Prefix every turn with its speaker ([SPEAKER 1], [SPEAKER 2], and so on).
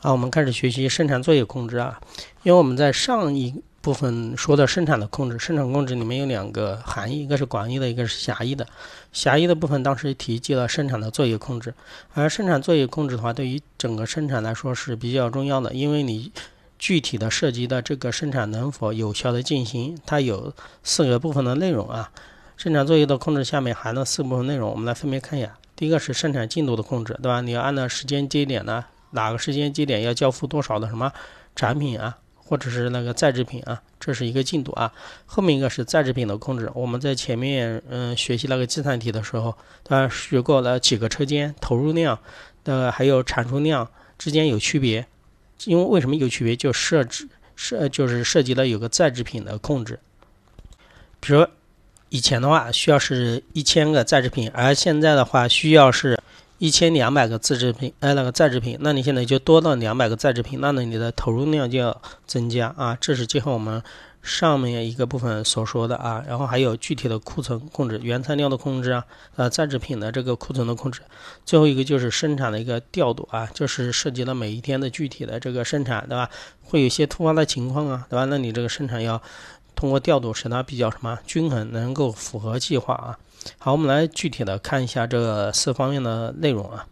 [SPEAKER 1] 好，我们开始学习生产作业控制啊。因为我们在上一部分说的生产的控制，生产控制里面有两个含义，一个是广义的，一个是狭义的。狭义的部分当时提及了生产的作业控制，而生产作业控制的话，对于整个生产来说是比较重要的，因为你具体的涉及的这个生产能否有效的进行，它有四个部分的内容啊。生产作业的控制下面含了四部分内容，我们来分别看一下。第一个是生产进度的控制，对吧？你要按照时间节点呢。哪个时间节点要交付多少的什么产品啊，或者是那个在制品啊，这是一个进度啊。后面一个是在制品的控制，我们在前面嗯学习那个计算题的时候，啊学过了几个车间投入量的还有产出量之间有区别，因为为什么有区别？就设置设就是涉及了有个在制品的控制，比如以前的话需要是一千个在制品，而现在的话需要是。一千两百个自制品，哎，那个在制品，那你现在就多到两百个在制品，那你的投入量就要增加啊。这是结合我们上面一个部分所说的啊，然后还有具体的库存控制、原材料的控制啊，呃，在制品的这个库存的控制。最后一个就是生产的一个调度啊，就是涉及到每一天的具体的这个生产，对吧？会有一些突发的情况啊，对吧？那你这个生产要通过调度使它比较什么均衡，能够符合计划啊。好，我们来具体的看一下这四方面的内容啊。